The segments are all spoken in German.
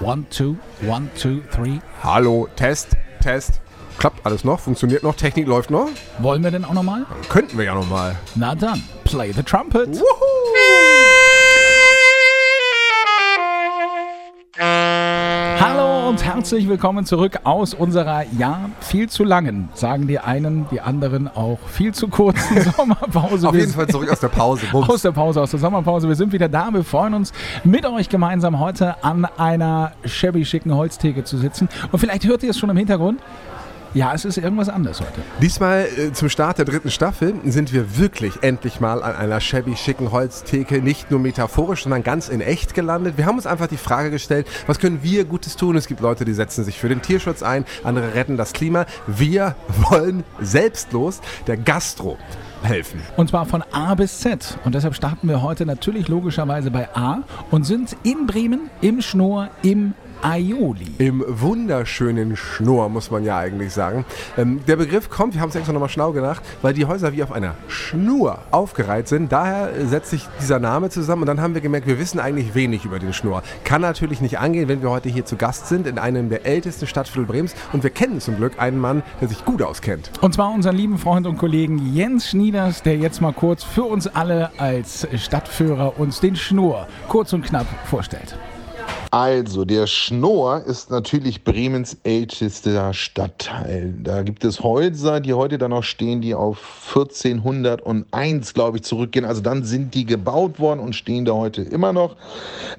One, two, one, two, three. Hallo, Test, Test. Klappt alles noch? Funktioniert noch? Technik läuft noch? Wollen wir denn auch nochmal? Könnten wir ja nochmal. Na dann, play the trumpet. Hallo und herzlich willkommen zurück aus unserer, ja, viel zu langen, sagen die einen, die anderen auch viel zu kurzen Sommerpause. Auf Wir jeden Fall zurück aus der Pause. Bums. aus der Pause, aus der Sommerpause. Wir sind wieder da. Wir freuen uns, mit euch gemeinsam heute an einer shabby schicken Holztheke zu sitzen. Und vielleicht hört ihr es schon im Hintergrund. Ja, es ist irgendwas anderes heute. Diesmal äh, zum Start der dritten Staffel sind wir wirklich endlich mal an einer shabby schicken Holztheke nicht nur metaphorisch, sondern ganz in echt gelandet. Wir haben uns einfach die Frage gestellt, was können wir Gutes tun? Es gibt Leute, die setzen sich für den Tierschutz ein, andere retten das Klima. Wir wollen selbstlos der Gastro helfen. Und zwar von A bis Z. Und deshalb starten wir heute natürlich logischerweise bei A und sind in Bremen im Schnur im Aioli. Im wunderschönen Schnur, muss man ja eigentlich sagen. Ähm, der Begriff kommt, wir haben es extra nochmal schlau gedacht, weil die Häuser wie auf einer Schnur aufgereiht sind. Daher setzt sich dieser Name zusammen und dann haben wir gemerkt, wir wissen eigentlich wenig über den Schnur. Kann natürlich nicht angehen, wenn wir heute hier zu Gast sind in einem der ältesten Stadtviertel Brems und wir kennen zum Glück einen Mann, der sich gut auskennt. Und zwar unseren lieben Freund und Kollegen Jens Schnieders, der jetzt mal kurz für uns alle als Stadtführer uns den Schnur kurz und knapp vorstellt. Also, der Schnoor ist natürlich Bremens ältester Stadtteil. Da gibt es Häuser, die heute da noch stehen, die auf 1401, glaube ich, zurückgehen. Also dann sind die gebaut worden und stehen da heute immer noch.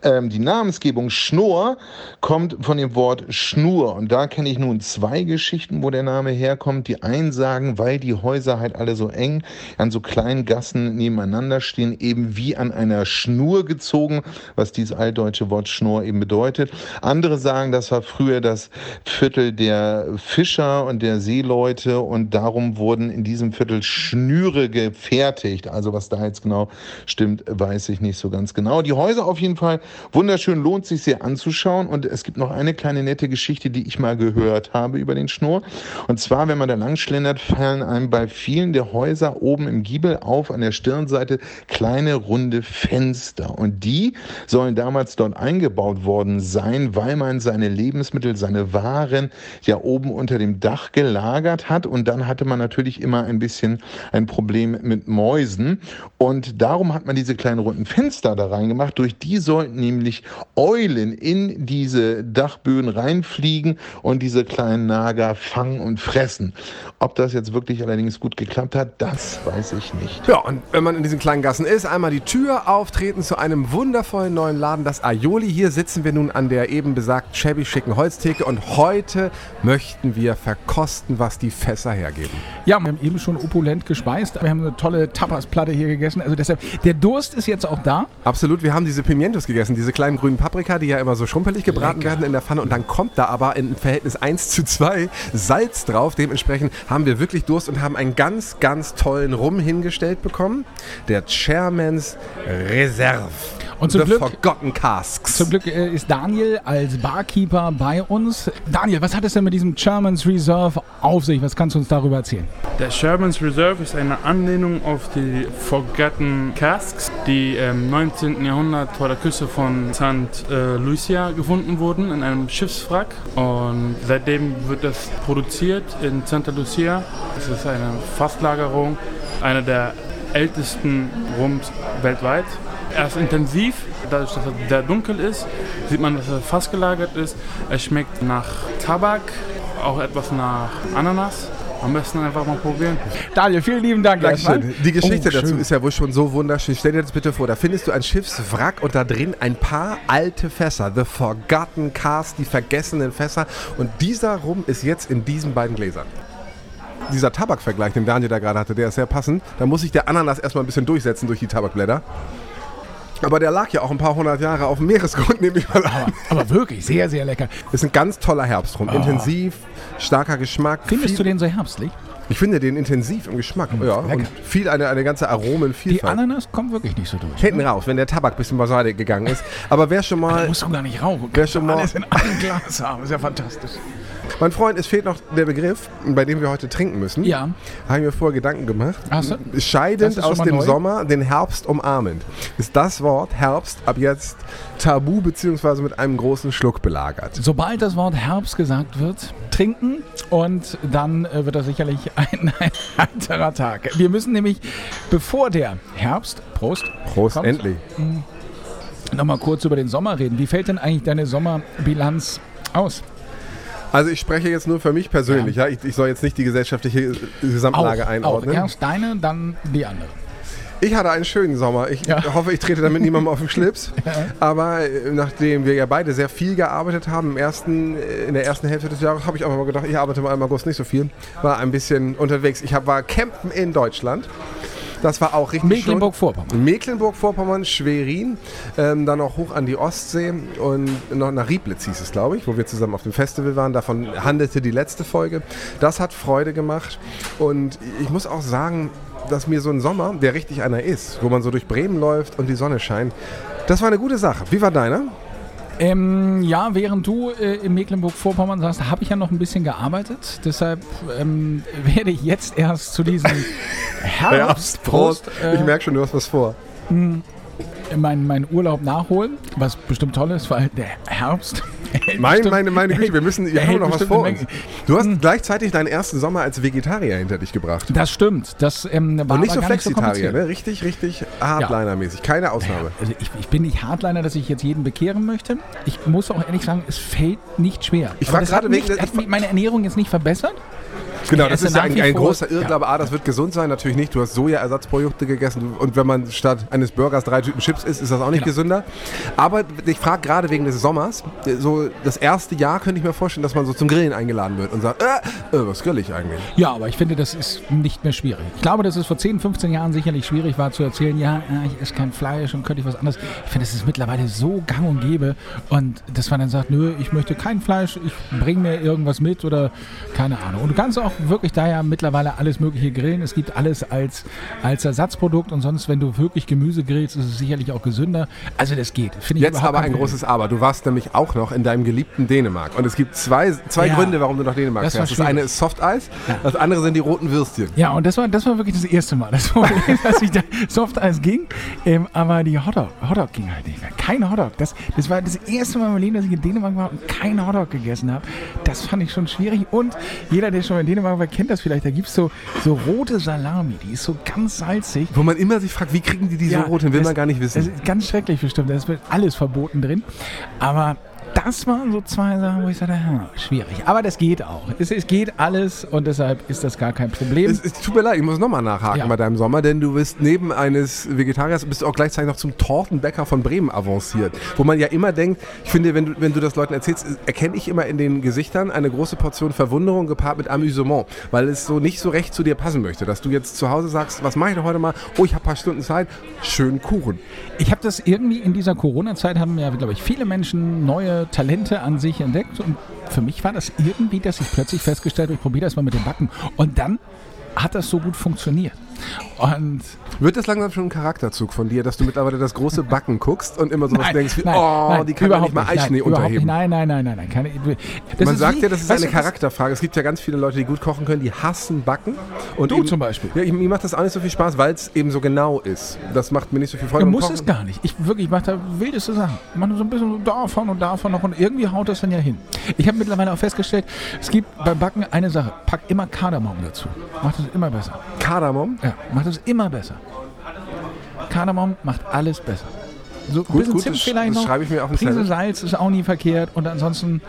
Ähm, die Namensgebung Schnoor kommt von dem Wort Schnur. Und da kenne ich nun zwei Geschichten, wo der Name herkommt. Die einen sagen, weil die Häuser halt alle so eng an so kleinen Gassen nebeneinander stehen, eben wie an einer Schnur gezogen, was dieses altdeutsche Wort Schnur eben bedeutet. Andere sagen, das war früher das Viertel der Fischer und der Seeleute und darum wurden in diesem Viertel Schnüre gefertigt. Also was da jetzt genau stimmt, weiß ich nicht so ganz genau. Die Häuser auf jeden Fall wunderschön, lohnt sich sehr anzuschauen und es gibt noch eine kleine nette Geschichte, die ich mal gehört habe über den Schnur. Und zwar, wenn man da lang schlendert, fallen einem bei vielen der Häuser oben im Giebel auf an der Stirnseite kleine runde Fenster und die sollen damals dort eingebaut worden sein, weil man seine Lebensmittel, seine Waren ja oben unter dem Dach gelagert hat und dann hatte man natürlich immer ein bisschen ein Problem mit Mäusen und darum hat man diese kleinen runden Fenster da reingemacht. Durch die sollten nämlich Eulen in diese Dachböden reinfliegen und diese kleinen Nager fangen und fressen. Ob das jetzt wirklich allerdings gut geklappt hat, das weiß ich nicht. Ja, und wenn man in diesen kleinen Gassen ist, einmal die Tür auftreten zu einem wundervollen neuen Laden, das Aioli. Hier sitzen wir nun an der eben besagten shabby schicken Holztheke und heute möchten wir verkosten, was die Fässer hergeben. Ja, wir haben eben schon opulent gespeist. Wir haben eine tolle Tapasplatte hier gegessen. Also deshalb, der Durst ist jetzt auch da. Absolut, wir haben diese Pimientos gegessen, diese kleinen grünen Paprika, die ja immer so schrumpelig gebraten Lecker. werden in der Pfanne und dann kommt da aber in Verhältnis 1 zu 2 Salz drauf. Dementsprechend haben wir wirklich Durst und haben einen ganz, ganz tollen Rum hingestellt bekommen. Der Chairman's Reserve. Und zum The Glück- Forgotten Casks. Zum Glück äh, ist Daniel als Barkeeper bei uns. Daniel, was hat es denn mit diesem Germans Reserve auf sich? Was kannst du uns darüber erzählen? Der Sherman's Reserve ist eine Anlehnung auf die Forgotten Casks, die im 19. Jahrhundert vor der Küste von St. äh, Lucia gefunden wurden, in einem Schiffswrack. Und seitdem wird das produziert in Santa Lucia. Es ist eine Fasslagerung, einer der ältesten Rums weltweit. Er ist intensiv, dadurch, dass er sehr dunkel ist, sieht man, dass er fast gelagert ist. Er schmeckt nach Tabak, auch etwas nach Ananas. Am besten einfach mal probieren. Daniel, vielen lieben Dank. Dankeschön. Die Geschichte Oh, dazu ist ja wohl schon so wunderschön. Stell dir das bitte vor, da findest du ein Schiffswrack und da drin ein paar alte Fässer. The Forgotten Cast, die vergessenen Fässer. Und dieser Rum ist jetzt in diesen beiden Gläsern. Dieser Tabakvergleich, den Daniel da gerade hatte, der ist sehr passend. Da muss sich der Ananas erstmal ein bisschen durchsetzen durch die Tabakblätter. Aber der lag ja auch ein paar hundert Jahre auf dem Meeresgrund, nehme ich mal an. Aber wirklich, sehr, sehr lecker. Ist ein ganz toller Herbstrum. Intensiv, starker Geschmack. Findest du den so herbstlich? Ich finde den intensiv im Geschmack. ja, lecker. und viel eine, eine ganze Die Aromenvielfalt. Ananas kommt wirklich nicht so durch. Hinten raus, wenn der Tabak ein bisschen beiseite gegangen ist. Aber wer schon Da mal, musst du gar nicht rauchen. Wer schon mal- alles in einem Glas haben. Ist ja fantastisch. Mein Freund, es fehlt noch der Begriff, bei dem wir heute trinken müssen. Ja. Habe ich mir vorher Gedanken gemacht. Ach so. Scheidend aus dem neu. Sommer, den Herbst umarmend. Ist das Wort Herbst ab jetzt tabu beziehungsweise mit einem großen Schluck belagert. Sobald das Wort Herbst gesagt wird, trinken und dann äh, wird das sicherlich ein, ein heiterer Tag. Wir müssen nämlich, bevor der Herbst, Prost, Prost, kommt, endlich. nochmal kurz über den Sommer reden. Wie fällt denn eigentlich deine Sommerbilanz aus? Also ich spreche jetzt nur für mich persönlich. Ja. Ich, ich soll jetzt nicht die gesellschaftliche Gesamtlage auch einordnen. erst deine, dann die andere. Ich hatte einen schönen Sommer. Ich Ja. hoffe, ich trete damit niemandem auf den Schlips. Aber äh, nachdem wir ja beide sehr viel gearbeitet haben, im ersten, äh, in der ersten Hälfte des Jahres, habe ich einfach mal gedacht, ich arbeite mal im August nicht so viel. War ein bisschen unterwegs. Ich hab, war campen in Deutschland. Das war auch richtig Mecklenburg-Vorpommern. Mecklenburg-Vorpommern, Schwerin, ähm, dann auch hoch an die Ostsee und noch nach Rieblitz hieß es, glaube ich, wo wir zusammen auf dem Festival waren. Davon handelte die letzte Folge. Das hat Freude gemacht und ich muss auch sagen, dass mir so ein Sommer, der richtig einer ist, wo man so durch Bremen läuft und die Sonne scheint, das war eine gute Sache. Wie war deiner? Ähm, ja, während du äh, in Mecklenburg-Vorpommern saßt, habe ich ja noch ein bisschen gearbeitet. Deshalb ähm, werde ich jetzt erst zu diesem Herbst, Prost. äh, Ich merke schon, du hast was vor. Meinen mein Urlaub nachholen, was bestimmt toll ist, weil der Herbst. hält Meine, bestimmt- meine, meine Güte, wir müssen, wir haben noch was vor uns. Du hast gleichzeitig deinen ersten Sommer als Vegetarier hinter dich gebracht. Das stimmt. Das ähm, war Und nicht so so Flexitarier, kompliziert. ne? Richtig, richtig Hardliner-mäßig. Keine Ausnahme. Also ich, ich bin nicht Hardliner, dass ich jetzt jeden bekehren möchte. Ich muss auch ehrlich sagen, es fällt nicht schwer. Ich hat gerade wegen nicht- hat mich meine Ernährung jetzt nicht verbessert. Genau, das ist ja ein, ein großer Irrglaube. A, das wird gesund sein, natürlich nicht. Du hast Sojaersatzprodukte gegessen und wenn man statt eines Burgers drei Tüten Chips isst, ist das auch nicht Genau. gesünder. Aber ich frage gerade wegen des Sommers, so das erste Jahr könnte ich mir vorstellen, dass man so zum Grillen eingeladen wird und sagt, äh, äh was grill ich eigentlich? Ja, aber ich finde, das ist nicht mehr schwierig. Ich glaube, dass es vor 10, 15 Jahren sicherlich schwierig war zu erzählen, ja, ja, ich esse kein Fleisch und könnte ich was anderes. Ich finde, es ist mittlerweile so gang und gäbe und dass man dann sagt, nö, ich möchte kein Fleisch, ich bringe mir irgendwas mit oder keine Ahnung. Und du kannst auch wirklich da ja mittlerweile alles mögliche grillen. Es gibt alles als, als Ersatzprodukt und sonst, wenn du wirklich Gemüse grillst, ist es sicherlich auch gesünder. Also das geht. Jetzt aber ein großes Aber. Du warst nämlich auch noch in deinem geliebten Dänemark. Und es gibt zwei, zwei Ja. Gründe, warum du nach Dänemark Das war fährst. Das eine ist Softeis, das andere sind die roten Würstchen. Ja, und das war, das war wirklich das erste Mal. Das Problem, dass ich da Softeis ging, ähm, aber die Hotdog, Hotdog ging halt nicht mehr. Kein Hotdog. Das, das war das erste Mal in meinem Leben, dass ich in Dänemark war und kein Hotdog gegessen habe. Das fand ich schon schwierig. Und jeder, der schon mal in Dänemark war, kennt das vielleicht. Da gibt es so, so rote Salami, die ist so ganz salzig. Wo man immer sich fragt, wie kriegen die die so Ja, rot hin, will das- man gar nicht Das wissen. ist ganz schrecklich bestimmt. Da ist alles verboten drin. Aber das waren so zwei Sachen, wo ich sagte, hm, schwierig. Aber das geht auch. Es, es geht alles und deshalb ist das gar kein Problem. Es, es tut mir leid, ich muss nochmal nachhaken Ja. bei deinem Sommer, denn du bist neben eines Vegetariers, bist du auch gleichzeitig noch zum Tortenbäcker von Bremen avanciert. Wo man ja immer denkt, ich finde, wenn du, wenn du das Leuten erzählst, erkenne ich immer in den Gesichtern eine große Portion Verwunderung gepaart mit Amüsement, weil es so nicht so recht zu dir passen möchte, dass du jetzt zu Hause sagst, was mache ich denn heute mal? Oh, ich habe ein paar Stunden Zeit, schön Kuchen. Ich habe das irgendwie in dieser Corona-Zeit haben ja, glaube ich, viele Menschen neue Talente an sich entdeckt und für mich war das irgendwie, dass ich plötzlich festgestellt habe, ich probiere das mal mit dem Backen und dann hat das so gut funktioniert. Und Wird das langsam schon ein Charakterzug von dir, dass du mittlerweile das große Backen guckst und immer sowas denkst wie, oh, die kann ja nicht mal Eischnee nein, überhaupt unterheben? Nein, nein, nein, nein, nein. Keine, Man sagt wie- ja, das ist eine Charakterfrage. Es gibt ja ganz viele Leute, die gut kochen können, die hassen Backen. Und Du eben- zum Beispiel. Ja, ich, mir macht das auch nicht so viel Spaß, weil es eben so genau ist. Das macht mir nicht so viel Freude. Du musst es gar nicht. Ich wirklich, ich mache da wildeste Sachen. Ich mache so ein bisschen davon und davon noch und irgendwie haut das dann ja hin. Ich habe mittlerweile auch festgestellt, es gibt beim Backen eine Sache. Pack immer Kardamom dazu. Macht es immer besser. Kardamom. Ja, macht es immer besser. Kardamom macht alles besser. So ein Gut, bisschen gut, Zimt das- vielleicht das noch. schreibe ich mir auf den Prise. Salz ist auch nie verkehrt und ansonsten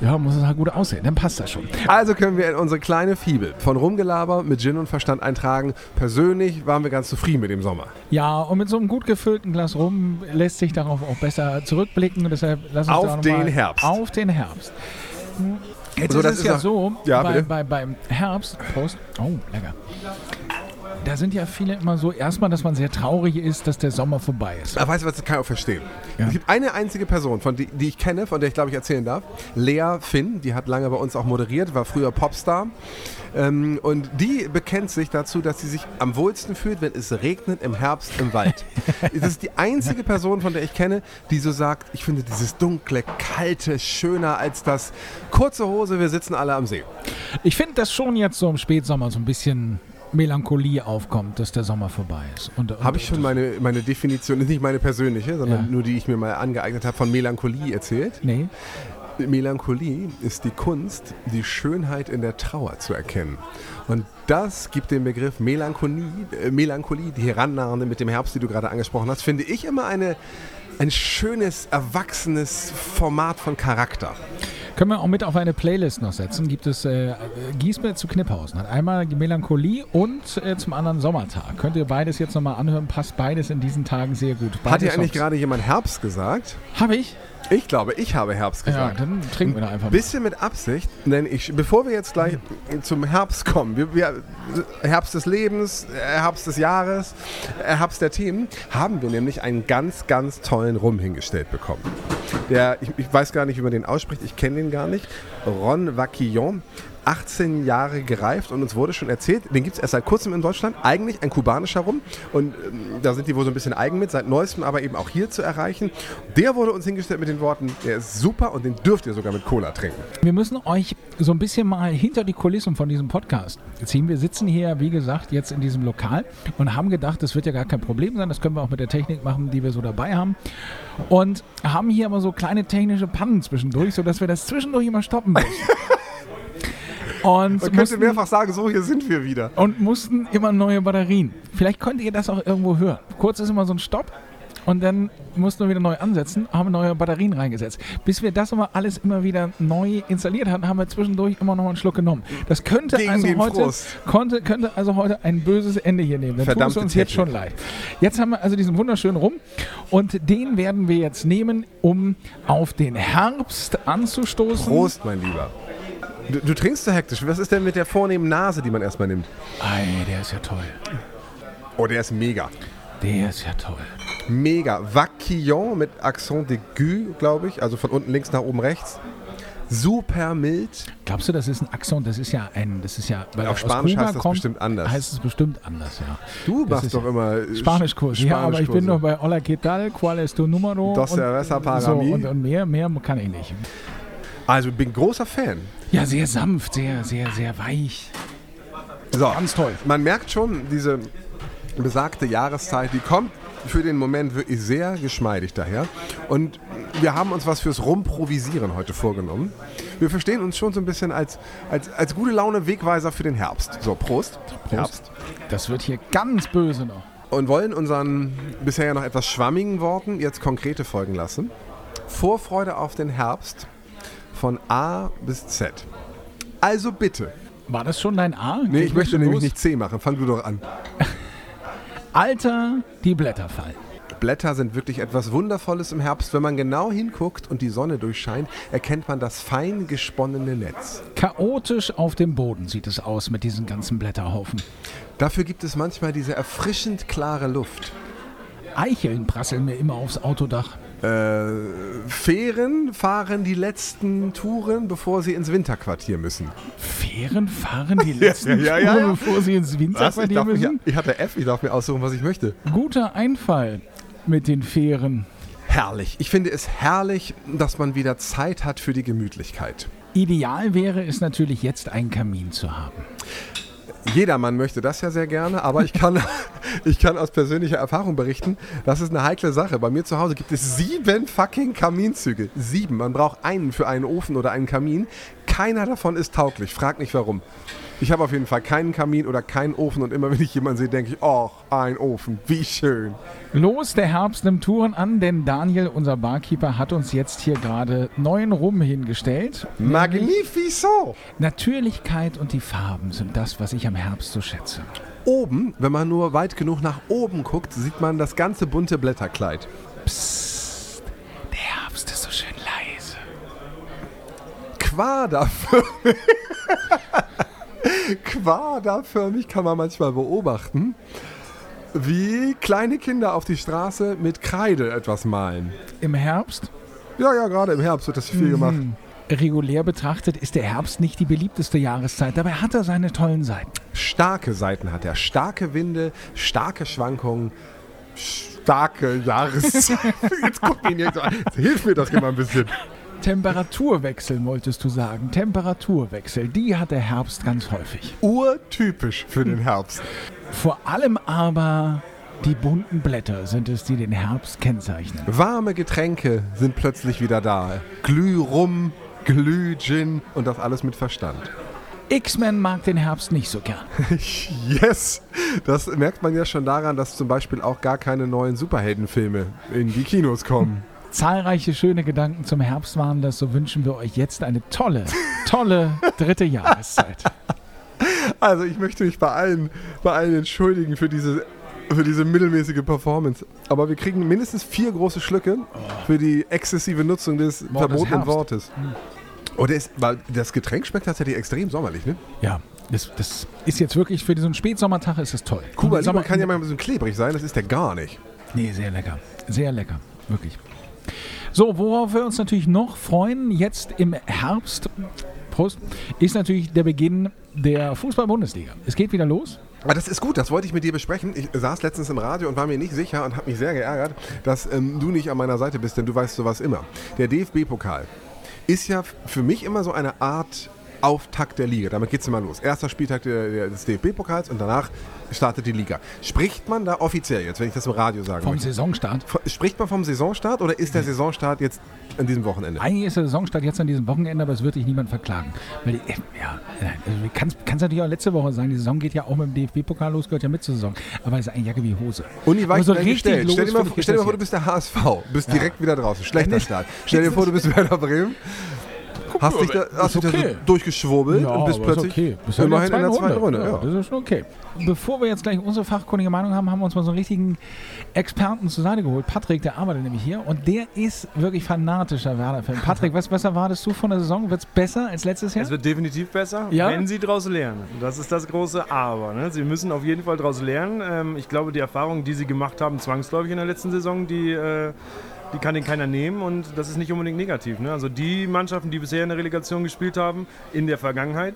ja, muss es halt gut aussehen. Dann passt das schon. Also können wir in unsere kleine Fibel von Rumgelaber mit Gin und Verstand eintragen. Persönlich waren wir ganz zufrieden mit dem Sommer. Ja, und mit so einem gut gefüllten Glas rum lässt sich darauf auch besser zurückblicken. Deshalb lass uns Auf noch den Herbst. Auf den Herbst. Jetzt So, ist das es ist ja auch- so, Ja, bei, bei, beim Herbst, Prost, oh, lecker. Da sind ja viele immer so, erstmal, dass man sehr traurig ist, dass der Sommer vorbei ist. Aber weißt du was, das kann ich auch verstehen. Ja. Es gibt eine einzige Person, von die, die ich kenne, von der ich glaube ich erzählen darf. Lea Finn, die hat lange bei uns auch moderiert, war früher Popstar. Ähm, und die bekennt sich dazu, dass sie sich am wohlsten fühlt, wenn es regnet im Herbst im Wald. das ist die einzige Person, von der ich kenne, die so sagt, ich finde dieses dunkle, kalte schöner als das kurze Hose, wir sitzen alle am See. Ich finde, dass schon jetzt so im Spätsommer so ein bisschen Melancholie aufkommt, dass der Sommer vorbei ist. Habe ich schon meine, meine Definition, nicht meine persönliche, sondern Ja. nur die ich mir mal angeeignet habe, von Melancholie erzählt. Nee. Melancholie ist die Kunst, die Schönheit in der Trauer zu erkennen. Und das gibt den Begriff Melancholie, äh, Melancholie die herannahende mit dem Herbst, die du gerade angesprochen hast, finde ich immer eine, ein schönes, erwachsenes Format von Charakter. Können wir auch mit auf eine Playlist noch setzen. Gibt es äh, Giesbert zu Kniphausen. Hat einmal Melancholie und äh, zum anderen Sommertag. Könnt ihr beides jetzt nochmal anhören. Passt beides in diesen Tagen sehr gut. Hat Beide hier eigentlich Songs. gerade jemand Herbst gesagt? Habe ich? Ich glaube, ich habe Herbst Ja, gesagt. dann trinken wir da einfach mal. Bisschen mit Absicht, denn ich, bevor wir jetzt gleich zum Herbst kommen, wir, wir, Herbst des Lebens, äh, Herbst des Jahres, äh, Herbst der Themen, haben wir nämlich einen ganz, ganz tollen Rum hingestellt bekommen. Der, ich, ich weiß gar nicht, wie man den ausspricht, ich kenne den gar nicht. Ron Vaquillon. 18 Jahre gereift und uns wurde schon erzählt, den gibt es erst seit kurzem in Deutschland, eigentlich ein kubanischer Rum und ähm, da sind die wohl so ein bisschen eigen mit, seit neuestem aber eben auch hier zu erreichen. Der wurde uns hingestellt mit den Worten, der ist super und den dürft ihr sogar mit Cola trinken. Wir müssen euch so ein bisschen mal hinter die Kulissen von diesem Podcast ziehen. Wir sitzen hier, wie gesagt, jetzt in diesem Lokal und haben gedacht, das wird ja gar kein Problem sein. Das können wir auch mit der Technik machen, die wir so dabei haben. Und haben hier aber so kleine technische Pannen zwischendurch, sodass wir das zwischendurch immer stoppen müssen. Und Man könnte mehrfach sagen, so hier sind wir wieder. und mussten immer neue Batterien. Vielleicht könnt ihr das auch irgendwo hören. Kurz ist immer so ein Stopp. Und dann mussten wir wieder neu ansetzen, haben neue Batterien reingesetzt. Bis wir das aber alles immer wieder neu installiert hatten, haben wir zwischendurch immer noch mal einen Schluck genommen. Das könnte Gegen also heute Frust. konnte, könnte also heute ein böses Ende hier nehmen. Dann tut es uns jetzt Technik. schon leid. Jetzt haben wir also diesen wunderschönen Rum und den werden wir jetzt nehmen, um auf den Herbst anzustoßen. Prost, mein Lieber. Du, du trinkst so hektisch. Was ist denn mit der vornehmen Nase, die man erstmal nimmt? Ei, der ist ja toll. Oh, der ist mega. Der ist ja toll. Mega. Vaquillon mit Accent d'aigu, glaube ich. Also von unten links nach oben rechts. Super mild. Glaubst du, das ist ein Akzent? Das ist ja ein, das ist ja, weil Auf Spanisch Kuba heißt das kommt, bestimmt anders. Heißt es bestimmt anders, ja. Du Das machst doch ja- immer Spanischkurs. Ja, aber ich bin noch bei Hola, ¿qué tal? ¿Cuál es tu número? Dos cerveza para so, mí. und, und mehr, mehr kann ich nicht. Also bin großer Fan. Ja, sehr sanft, sehr, sehr, sehr weich. So, Ganz toll. man merkt schon, diese besagte Jahreszeit, die kommt für den Moment wirklich sehr geschmeidig daher. Und wir haben uns was fürs Rumprovisieren heute vorgenommen. Wir verstehen uns schon so ein bisschen als, als, als gute Laune Wegweiser für den Herbst. So, Prost. Herbst. Das wird hier ganz böse noch. Und wollen unseren bisher ja noch etwas schwammigen Worten jetzt konkrete folgen lassen. Vorfreude auf den Herbst von A bis Z. Also bitte. War das schon dein A? Nee, Geht ich möchte nämlich los? nicht C machen. Fang du doch an. Alter, die Blätter fallen. Blätter sind wirklich etwas Wundervolles im Herbst. Wenn man genau hinguckt und die Sonne durchscheint, erkennt man das fein gesponnene Netz. Chaotisch auf dem Boden sieht es aus mit diesen ganzen Blätterhaufen. Dafür gibt es manchmal diese erfrischend klare Luft. Eicheln prasseln mir immer aufs Autodach. Äh, Fähren fahren die letzten Touren, bevor sie ins Winterquartier müssen. Fähren fahren die letzten ja, ja, Touren, bevor sie ins Ich, Winterquartier darf mich, müssen? ich hatte F, ich darf mir aussuchen, was ich möchte. Guter Einfall mit den Fähren. Herrlich. Ich finde es herrlich, dass man wieder Zeit hat für die Gemütlichkeit. Ideal wäre es natürlich jetzt, einen Kamin zu haben. Jedermann möchte das ja sehr gerne, aber ich kann, ich kann aus persönlicher Erfahrung berichten, das ist eine heikle Sache. Bei mir zu Hause gibt es sieben fucking Kaminzüge. Sieben. Man braucht einen für einen Ofen oder einen Kamin. Keiner davon ist tauglich. Frag nicht warum. Ich habe auf jeden Fall keinen Kamin oder keinen Ofen und immer wenn ich jemanden sehe, denke ich, oh, ein Ofen, wie schön. Los, der Herbst nimmt Touren an, denn Daniel, unser Barkeeper, hat uns jetzt hier gerade neuen Rum hingestellt. Magnifico! Natürlichkeit und die Farben sind das, was ich am Herbst so schätze. Oben, wenn man nur weit genug nach oben guckt, sieht man das ganze bunte Blätterkleid. Psst, der Herbst ist so schön leise. Quader. Quaderförmig kann man manchmal beobachten, wie kleine Kinder auf die Straße mit Kreide etwas malen. Im Herbst, Ja, ja, gerade im Herbst wird das viel gemacht. regulär betrachtet, ist der Herbst nicht die beliebteste Jahreszeit. Dabei hat er seine tollen Seiten. Starke Seiten hat er, starke Winde, starke Schwankungen, starke Jahreszeiten. Jetzt guck ihn jetzt an. Hilf mir doch mal ein bisschen. Temperaturwechsel wolltest du sagen. Temperaturwechsel, die hat der Herbst ganz häufig. Urtypisch für den Herbst. Vor allem aber die bunten Blätter sind es, die den Herbst kennzeichnen. Warme Getränke sind plötzlich wieder da. Glührum, Glühgin und das alles mit Verstand. X-Men mag den Herbst nicht so gern. Yes! Das merkt man ja schon daran, dass zum Beispiel auch gar keine neuen Superheldenfilme in die Kinos kommen. Zahlreiche schöne Gedanken zum Herbst waren das, so wünschen wir euch jetzt eine tolle, tolle dritte Jahreszeit. Also ich möchte mich bei allen, bei allen entschuldigen für diese, für diese mittelmäßige Performance. Aber wir kriegen mindestens vier große Schlücke für die exzessive Nutzung des des verbotenen. Wortes. Und es, weil das Getränk schmeckt tatsächlich extrem sommerlich, ne? Ja, das, das ist jetzt wirklich für diesen Spätsommertag ist es toll. Kuba Sommer- kann ja mal ein bisschen klebrig sein, das ist der gar nicht. Nee, sehr lecker. Sehr lecker. Wirklich. So, worauf wir uns natürlich noch freuen, jetzt im Herbst, Prost, ist natürlich der Beginn der Fußball-Bundesliga. Es geht wieder los. Aber das ist gut, das wollte ich mit dir besprechen. Ich saß letztens im Radio und war mir nicht sicher und habe mich sehr geärgert, dass ähm, du nicht an meiner Seite bist, denn du weißt sowas immer. Der DFB-Pokal ist ja für mich immer so eine Art Auftakt der Liga. Damit geht es immer los. Erster Spieltag der, der, des DFB-Pokals und danach startet die Liga. Spricht man da offiziell jetzt, wenn ich das im Radio sagen Vom möchte? Saisonstart. Spricht man vom Saisonstart oder ist der Saisonstart jetzt an diesem Wochenende? Eigentlich ist der Saisonstart jetzt an diesem Wochenende, aber es wird dich niemand verklagen. Weil die, äh, ja, also kannst, kannst natürlich auch letzte Woche sagen, die Saison geht ja auch mit dem DFB-Pokal los, gehört ja mit zur Saison. Aber es ist eigentlich Jacke wie Hose. Uni Aber weicht so richtig gestellt. los, Stell dir mal, stell dir mal vor, du bist der HSV, bist direkt wieder draußen. Schlechter Start. Stell dir vor, du bist Werder Bremen. Hast dich da, hast dich da so okay. durchgeschwurbelt Ja, und bist plötzlich okay. Bist immerhin in der zweiten Runde. Ja, Ja. Das ist schon okay. Bevor wir jetzt gleich unsere fachkundige Meinung haben, haben wir uns mal so einen richtigen Experten zur Seite geholt. Patrick, der arbeitet nämlich hier und der ist wirklich fanatischer Werder-Fan. Patrick, was, was erwartest du von der Saison? Wird es besser als letztes Jahr? Es wird definitiv besser, Ja? wenn sie daraus lernen. Das ist das große Aber. Ne? Sie müssen auf jeden Fall daraus lernen. Ähm, ich glaube, die Erfahrungen, die sie gemacht haben, zwangsläufig in der letzten Saison, die, äh, die kann ihnen keiner nehmen und das ist nicht unbedingt negativ. Ne? Also die Mannschaften, die bisher in der Relegation gespielt haben, in der Vergangenheit,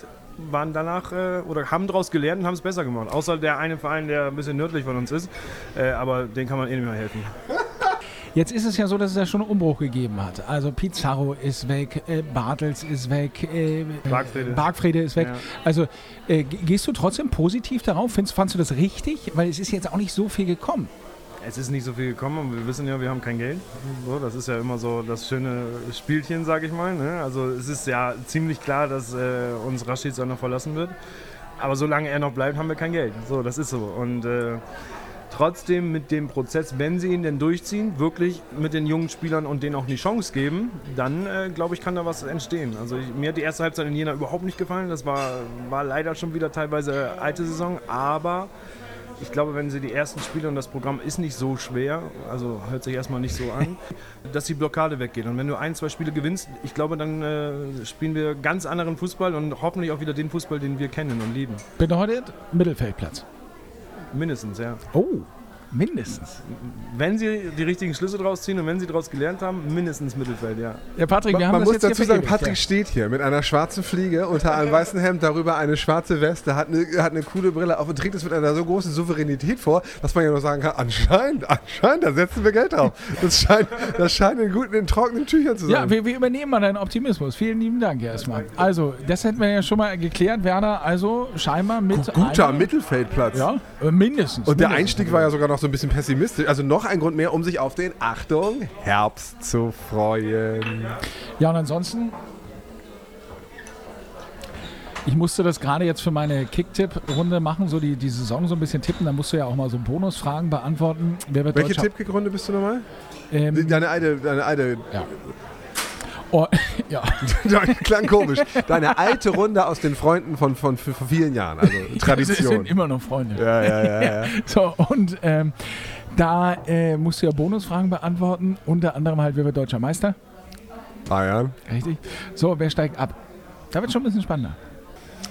waren danach äh, oder haben daraus gelernt und haben es besser gemacht. Außer der eine Verein, der ein bisschen nördlich von uns ist. Äh, aber den kann man eh nicht mehr helfen. Jetzt ist es ja so, dass es ja schon einen Umbruch gegeben hat. Also Pizarro ist weg, äh, Bartels ist weg, äh, Bargfrede. Bargfrede ist weg. Ja. Also äh, ge- gehst du trotzdem positiv darauf? Findest, fandst du das richtig? Weil es ist jetzt auch nicht so viel gekommen. Es ist nicht so viel gekommen und wir wissen ja, wir haben kein Geld. So, das ist ja immer so das schöne Spielchen, sag ich mal. Ne? Also es ist ja ziemlich klar, dass äh, uns Rashid noch verlassen wird. Aber solange er noch bleibt, haben wir kein Geld. So, das ist so. Und äh, trotzdem mit dem Prozess, wenn sie ihn denn durchziehen, wirklich mit den jungen Spielern und denen auch eine Chance geben, dann äh, glaube ich, kann da was entstehen. Also ich, mir hat die erste Halbzeit in Jena überhaupt nicht gefallen. Das war, war leider schon wieder teilweise alte Saison, aber ich glaube, wenn sie die ersten Spiele und das Programm ist nicht so schwer, also hört sich erstmal nicht so an, dass die Blockade weggeht. Und wenn du ein, zwei Spiele gewinnst, ich glaube, dann äh, spielen wir ganz anderen Fußball und hoffentlich auch wieder den Fußball, den wir kennen und lieben. Bedeutet Mittelfeldplatz. Mindestens, ja. Oh, mindestens. Wenn sie die richtigen Schlüsse draus ziehen und wenn sie daraus gelernt haben, mindestens Mittelfeld, ja. Ja, Patrick, wir haben Man das muss jetzt hier dazu sagen, Patrick steht hier mit einer schwarzen Fliege unter einem weißen Hemd, darüber eine schwarze Weste, hat eine, hat eine coole Brille auf und trägt es mit einer so großen Souveränität vor, dass man ja nur sagen kann, anscheinend, anscheinend, da setzen wir Geld drauf. Das scheint, das scheint in guten, in trockenen Tüchern zu Ja, sein. wir, wir übernehmen mal deinen Optimismus. Vielen lieben Dank erstmal. Also, das hätten wir ja schon mal geklärt. Werder, also scheinbar mit. Guter Mittelfeldplatz. Ja, äh, mindestens. Und der mindestens. Einstieg war ja sogar noch so ein bisschen pessimistisch. Also noch ein Grund mehr, um sich auf den, Achtung, Herbst zu freuen. Ja, und ansonsten. Ich musste das gerade jetzt für meine Kick-Tipp-Runde machen, so die, die Saison so ein bisschen tippen. Da musst du ja auch mal so Bonusfragen beantworten. Wer wird Welche? Tippgegründe bist du nochmal? Ähm, Deine alte, deine alte, ja. Oh, ja. klang komisch. Deine alte Runde aus den Freunden von, von, von vielen Jahren. Also Tradition. sind immer noch Freunde. Ja, ja, ja, ja. So, und ähm, da äh, musst du ja Bonusfragen beantworten. Unter anderem halt, wer wird deutscher Meister? Bayern. Richtig. So, wer steigt ab? Da wird schon ein bisschen spannender.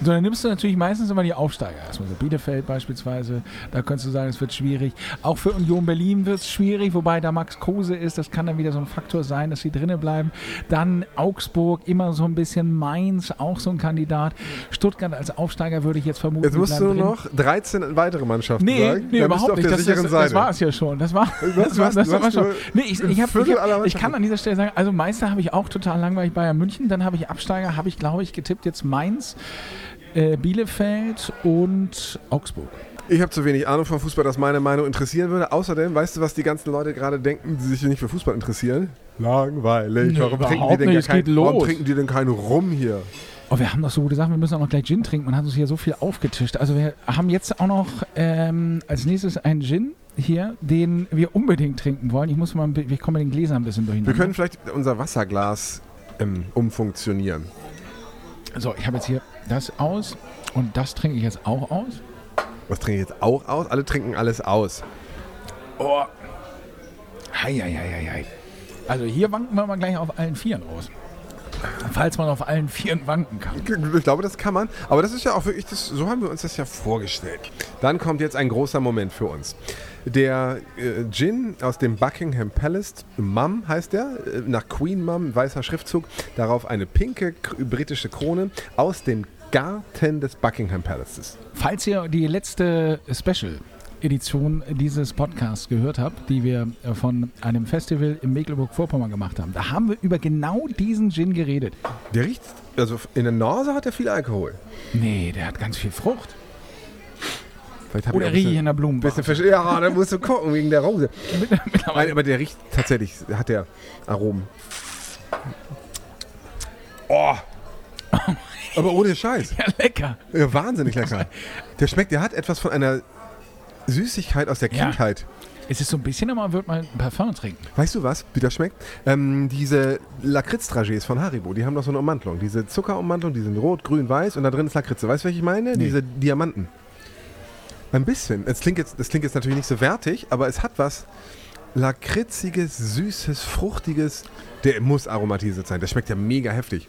So, dann nimmst du natürlich meistens immer die Aufsteiger. Erstmal so Bielefeld beispielsweise. Da könntest du sagen, es wird schwierig. Auch für Union Berlin wird es schwierig, wobei da Max Kruse ist. Das kann dann wieder so ein Faktor sein, dass sie drinnen bleiben. Dann Augsburg, immer so ein bisschen Mainz, auch so ein Kandidat. Stuttgart als Aufsteiger würde ich jetzt vermuten. Jetzt musst du noch 13 weitere Mannschaften Nee, sagen. nee, Dann überhaupt nicht. Das, das, das war es ja schon. Das war, das war, das war schon. Nee, ich, ich, hab, ich, hab, ich kann an dieser Stelle sagen, also Meister habe ich auch total langweilig Bayern München. Dann habe ich Absteiger, habe ich glaube ich getippt jetzt Mainz, äh, Bielefeld und Augsburg. Ich habe zu wenig Ahnung von Fußball, dass meine Meinung interessieren würde. Außerdem, weißt du, was die ganzen Leute gerade denken, die sich nicht für Fußball interessieren? Langweilig. Nee, warum, trinken die denn nicht, kein, warum trinken die denn keinen Rum hier? Oh, wir haben doch so gute Sachen. Wir müssen auch noch gleich Gin trinken. Man hat uns hier so viel aufgetischt. Also wir haben jetzt auch noch ähm, als nächstes einen Gin hier, den wir unbedingt trinken wollen. Ich muss mal, wir kommen mit den Gläsern ein bisschen durcheinander. Wir können vielleicht unser Wasserglas ähm, umfunktionieren. so, ich habe jetzt hier das aus und das trinke ich jetzt auch aus. Was trinke ich jetzt auch aus? Alle trinken alles aus. Oh. Hei, hei, hei, hei, hei. Also hier wanken wir mal gleich auf allen Vieren aus. Falls man auf allen Vieren wanken kann. Ich glaube, das kann man. Aber das ist ja auch wirklich, das, so haben wir uns das ja vorgestellt. Dann kommt jetzt ein großer Moment für uns. Der äh, Gin aus dem Buckingham Palace, Mum heißt der, äh, nach Queen Mum, weißer Schriftzug, darauf eine pinke britische Krone aus dem Garten des Buckingham Palaces. Falls ihr die letzte Special-Edition dieses Podcasts gehört habt, die wir äh, von einem Festival in Mecklenburg-Vorpommern gemacht haben, da haben wir über genau diesen Gin geredet. Der riecht, also in der Nase hat er viel Alkohol. Nee, der hat ganz viel Frucht. Oder bisschen- in der bisschen Ja, da musst du gucken wegen der Rose. Nein, aber der riecht tatsächlich, hat der Aromen. Oh. Aber ohne Scheiß. Ja, lecker. Ja, wahnsinnig lecker. Der schmeckt, der hat etwas von einer Süßigkeit aus der Ja. Kindheit. Es ist so ein bisschen, aber man wird mal ein Parfum trinken. Weißt du was, wie das schmeckt? Ähm, diese Lakritz-Dragés von Haribo, die haben doch so eine Ummantelung. Diese Zuckerummantelung, die sind rot, grün, weiß und da drin ist Lakritze. Weißt du, welche ich meine? Nee. Diese Diamanten. Ein bisschen. Das klingt, jetzt, das klingt jetzt natürlich nicht so wertig, aber es hat was lakritziges, süßes, fruchtiges. Der muss aromatisiert sein. Der schmeckt ja mega heftig.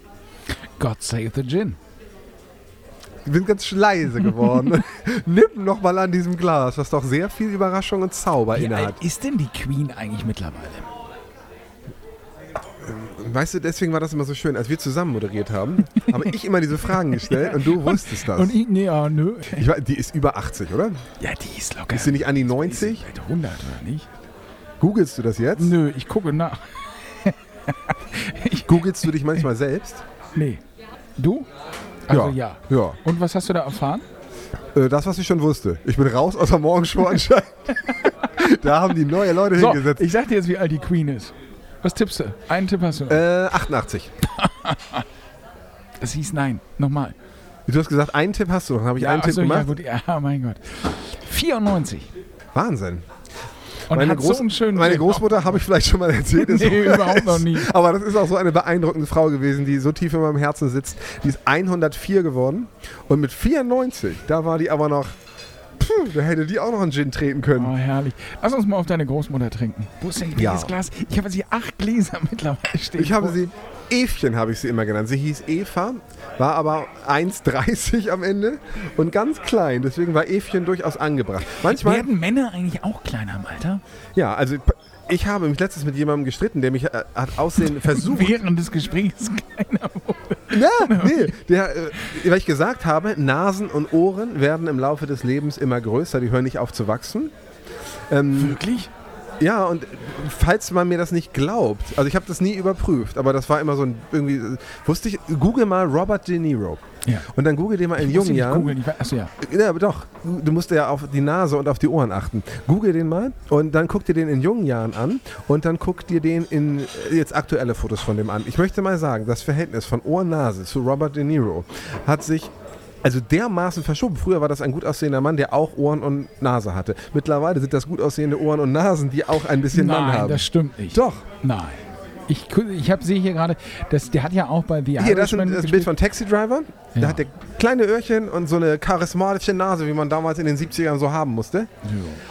God save the Gin. Ich bin ganz leise geworden. Nipp noch mal an diesem Glas, was doch sehr viel Überraschung und Zauber Wie innehat. alt ist denn die Queen eigentlich mittlerweile? Weißt du, deswegen war das immer so schön, als wir zusammen moderiert haben, habe ich immer diese Fragen gestellt und du wusstest das. Und ich, nee, ja, nö. Ich weiß, die ist über 80, oder? Ja, die ist locker. Ist sie nicht an die 90? Seit 100 oder nicht? Googelst du das jetzt? Nö, ich gucke nach. Googelst du dich manchmal selbst? Nee. Du? Also ja. Ja. Und was hast du da erfahren? Äh, das, was ich schon wusste. Ich bin raus aus der Morgenshow anscheinend. da haben die neue Leute So, hingesetzt. ich sag dir jetzt, wie alt die Queen ist. Was tippst du? Einen Tipp hast du noch. Äh, 88. Das hieß nein. Nochmal. Du hast gesagt, einen Tipp hast du noch. Dann habe ich einen ach Tipp gemacht. ja gut. Ja, mein Gott. 94. Wahnsinn. Und meine hat Groß- so einen schönen meine. Großmutter habe ich vielleicht schon mal erzählt. ist Nee, so- überhaupt noch nie. Aber das ist auch so eine beeindruckende Frau gewesen, die so tief in meinem Herzen sitzt. Die ist 104 geworden und mit 94, da war die aber noch, puh, da hätte die auch noch einen Gin treten können. Oh, herrlich. Lass uns mal auf deine Großmutter trinken. Wo ist denn Ja. dieses Glas? Ich habe hier acht Gläser mittlerweile stehen. Ich habe sie, Evchen habe ich sie immer genannt. Sie hieß Eva, war aber 1,30 am Ende und ganz klein. Deswegen war Evchen durchaus angebracht. Manchmal, Werden Männer eigentlich auch kleiner im Alter? ja, also ich habe mich letztens mit jemandem gestritten, der mich äh, hat aussehen versucht. Während des Gesprächs kleiner wurde. Ja, nee. Der, äh, weil ich gesagt habe, Nasen und Ohren werden im Laufe des Lebens immer größer, die hören nicht auf zu wachsen. Ähm, Wirklich? Ja, und falls man mir das nicht glaubt, also ich habe das nie überprüft, aber das war immer so ein irgendwie, wusste ich, google mal Robert De Niro. Ja. Und dann google dir mal in jungen Jahren. googeln. Achso, ja. Ja, aber doch. Du musst ja auf die Nase und auf die Ohren achten. Google den mal und dann guck dir den in jungen Jahren an und dann guck dir den in äh, jetzt aktuelle Fotos von dem an. Ich möchte mal sagen, das Verhältnis von Ohr-Nase zu Robert De Niro hat sich also dermaßen verschoben. Früher war das ein gut aussehender Mann, der auch Ohren und Nase hatte. Mittlerweile sind das gut aussehende Ohren und Nasen, die auch ein bisschen Mann Nein, haben. das stimmt nicht. Doch. Nein. Ich, ich hab, sehe hier gerade, der hat ja auch bei The Hier, das ist Irishman ein- das. Bild von Taxi Driver. Ja. Da hat der kleine Öhrchen und so eine charismatische Nase, wie man damals in den 70ern so haben musste.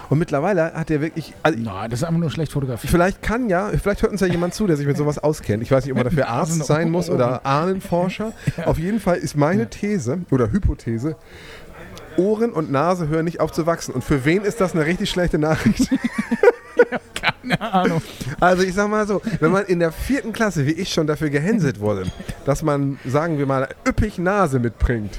Und mittlerweile hat er wirklich. Also Nein, das ist einfach nur schlecht fotografiert. Vielleicht kann ja, vielleicht hört uns ja jemand zu, der sich mit sowas auskennt. Ich weiß nicht, ob man dafür Arzt sein muss oder Ahnenforscher. Auf jeden Fall ist meine These oder Hypothese, Ohren und Nase hören nicht auf zu wachsen. Und für wen ist das eine richtig schlechte Nachricht? Keine Ahnung. Also ich sag mal so, wenn man in der vierten Klasse, wie ich schon dafür gehänselt wurde, dass man, sagen wir mal, üppig Nase mitbringt,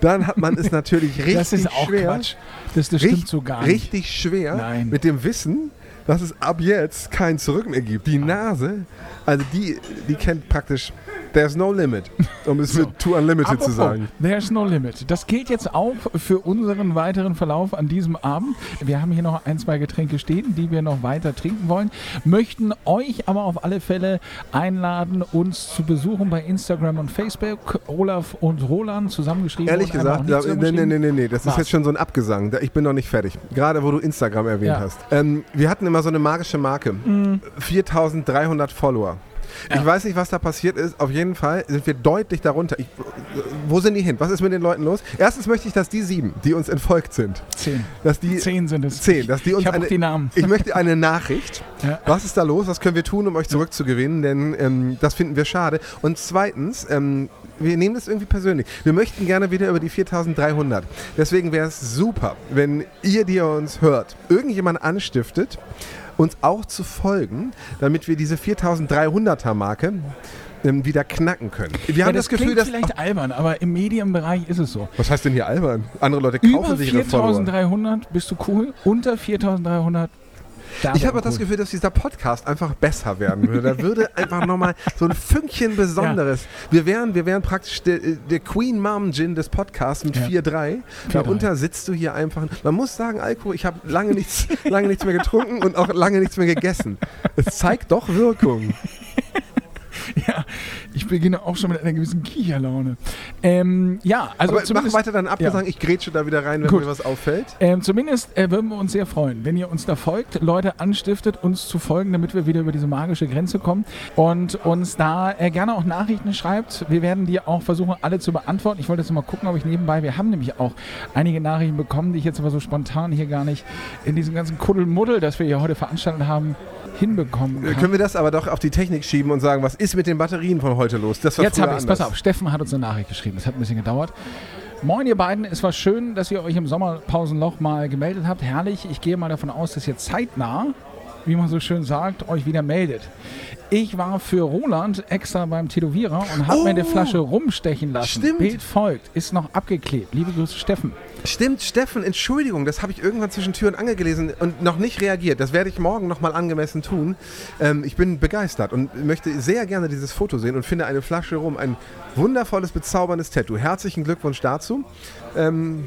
dann hat man es natürlich richtig Das ist auch schwer. Quatsch. Das, das stimmt Richt- so gar nicht. Richtig schwer Nein. mit dem Wissen, dass es ab jetzt kein Zurück mehr gibt. Die Nase, also die, die kennt praktisch There's no limit, um es mit Too Unlimited zu Apropos, sagen. There's no limit. Das gilt jetzt auch für unseren weiteren Verlauf an diesem Abend. Wir haben hier noch ein, zwei Getränke stehen, die wir noch weiter trinken wollen. Möchten euch aber auf alle Fälle einladen, uns zu besuchen bei Instagram und Facebook. Olaf und Roland zusammengeschrieben. Ehrlich gesagt, nicht nee, nee, nee, nee, nee, das Was? ist jetzt schon so ein Abgesang. Ich bin noch nicht fertig. Gerade wo du Instagram erwähnt Ja. hast. Ähm, wir hatten immer so eine magische Marke. Mhm. 4300 Follower. Ich weiß nicht, was da passiert ist. Auf jeden Fall sind wir deutlich darunter. Ich, wo sind die hin? Was ist mit den Leuten los? Erstens möchte ich, dass die sieben, die uns entfolgt sind, Zehn. dass die Zehn sind es. zehn, dass die uns Ich habe die Namen. ich möchte eine Nachricht. Ja. Was ist da los? Was können wir tun, um euch zurückzugewinnen? Denn ähm, das finden wir schade. Und zweitens, ähm, wir nehmen das irgendwie persönlich. Wir möchten gerne wieder über die 4300. Deswegen wäre es super, wenn ihr, die ihr uns hört, irgendjemand anstiftet, uns auch zu folgen, damit wir diese 4300er Marke ähm, wieder knacken können. Wir Ja, haben das, das, Gefühl, dass. vielleicht albern, aber im Medienbereich ist es so. was heißt denn hier albern? Andere Leute kaufen Über sich ihre Follower. 4300 bist du cool, unter 4300 da Ich habe auch das. Gefühl, dass dieser Podcast einfach besser werden würde. Da würde einfach nochmal so ein Fünkchen Besonderes. Wir, wären, wir wären praktisch der, der Queen Mom Gin des Podcasts mit Ja. 4-3. Darunter sitzt du hier einfach. Man muss sagen, Alkohol, ich habe lange nichts, lange nichts mehr getrunken und auch lange nichts mehr gegessen. Es zeigt doch Wirkung. Ja, ich beginne auch schon mit einer gewissen Kicherlaune. Ähm, ja, also Aber mach weiter deinen Abgesang. Ich grätsche da wieder rein, wenn Gut. mir was auffällt. ähm, zumindest äh, würden wir uns sehr freuen, wenn ihr uns da folgt, Leute anstiftet, uns zu folgen, damit wir wieder über diese magische Grenze kommen und uns da äh, gerne auch Nachrichten schreibt. Wir werden die auch versuchen, alle zu beantworten. Ich wollte jetzt mal gucken, ob ich nebenbei, wir haben nämlich auch einige Nachrichten bekommen, die ich jetzt aber so spontan hier gar nicht in diesem ganzen Kuddelmuddel, das wir hier heute veranstaltet haben, hinbekommen Äh, kann. Können wir das aber doch auf die Technik schieben und sagen, was ist mit den Batterien von heute los? Das war Jetzt habe ich es. Pass auf, Steffen hat uns eine Nachricht geschrieben. Es hat ein bisschen gedauert. Moin, ihr beiden. Es war schön, dass ihr euch im Sommerpausenloch mal gemeldet habt. Herrlich. Ich gehe mal davon aus, dass ihr zeitnah, wie man so schön sagt, euch wieder meldet. Ich war für Roland extra beim Tätowierer und habe mir eine Flasche rumstechen lassen. Oh, Stimmt. Bild folgt. Ist noch abgeklebt. Liebe Grüße, Steffen. Stimmt, Steffen, Entschuldigung, das habe ich irgendwann zwischen Tür und Angel gelesen und noch nicht reagiert. Das werde ich morgen nochmal angemessen tun. Ähm, ich bin begeistert und möchte sehr gerne dieses Foto sehen und finde eine Flasche rum. Ein wundervolles, bezauberndes Tattoo. Herzlichen Glückwunsch dazu. Ähm,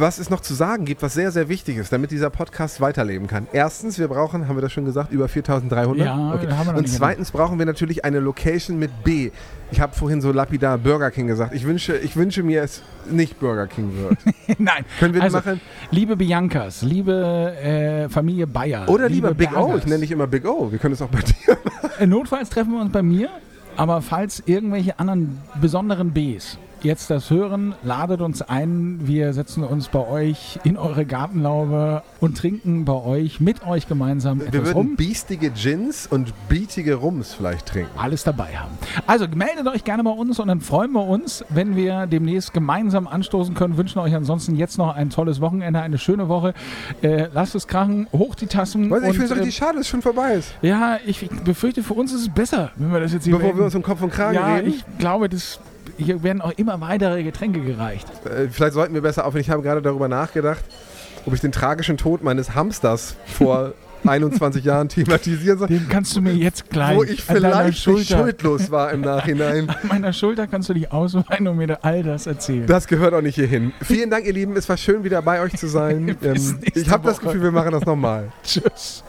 was es noch zu sagen gibt, was sehr, sehr wichtig ist, damit dieser Podcast weiterleben kann. Erstens, wir brauchen, haben wir das schon gesagt, über 4300. Ja, haben wir noch Und zweitens brauchen wir natürlich eine Location mit B. Ich habe vorhin so lapidar Burger King gesagt. Ich wünsche, ich wünsche mir, es nicht Burger King wird. Nein. Können wir also, machen? Liebe Biancas, liebe äh, Familie Bayer. Oder liebe lieber Big O. Bergers. Ich nenne dich immer Big O. Wir können es auch bei dir. Äh, Notfalls treffen wir uns bei mir, aber falls irgendwelche anderen besonderen Bs jetzt das hören, ladet uns ein. Wir setzen uns bei euch in eure Gartenlaube und trinken bei euch, mit euch gemeinsam Wir würden rum. biestige Gins und beatige Rums vielleicht trinken. Alles dabei haben. Also meldet euch gerne bei uns und dann freuen wir uns, wenn wir demnächst gemeinsam anstoßen können. Wünschen euch ansonsten jetzt noch ein tolles Wochenende, eine schöne Woche. Äh, lasst es krachen, hoch die Tassen. Weißt du, ich finde es richtig schade, dass es schon vorbei ist. äh, ja, ich befürchte, für uns ist es besser, wenn wir das jetzt hier Bevor wir beenden. uns um Kopf und Kragen Ja, reden. ich glaube, das, hier werden auch immer weitere Getränke gereicht. Äh, vielleicht sollten wir besser aufhören. Ich habe gerade darüber nachgedacht, ob ich den tragischen Tod meines Hamsters vor 21 Jahren thematisieren soll. Den kannst du mir jetzt gleich Wo ich vielleicht schuldlos war im Nachhinein. an meiner Schulter kannst du dich ausweinen und mir all das erzählen. Das gehört auch nicht hierhin. Vielen Dank, ihr Lieben. Es war schön, wieder bei euch zu sein. Ähm, ich habe das. Gefühl, wir machen das nochmal. Tschüss.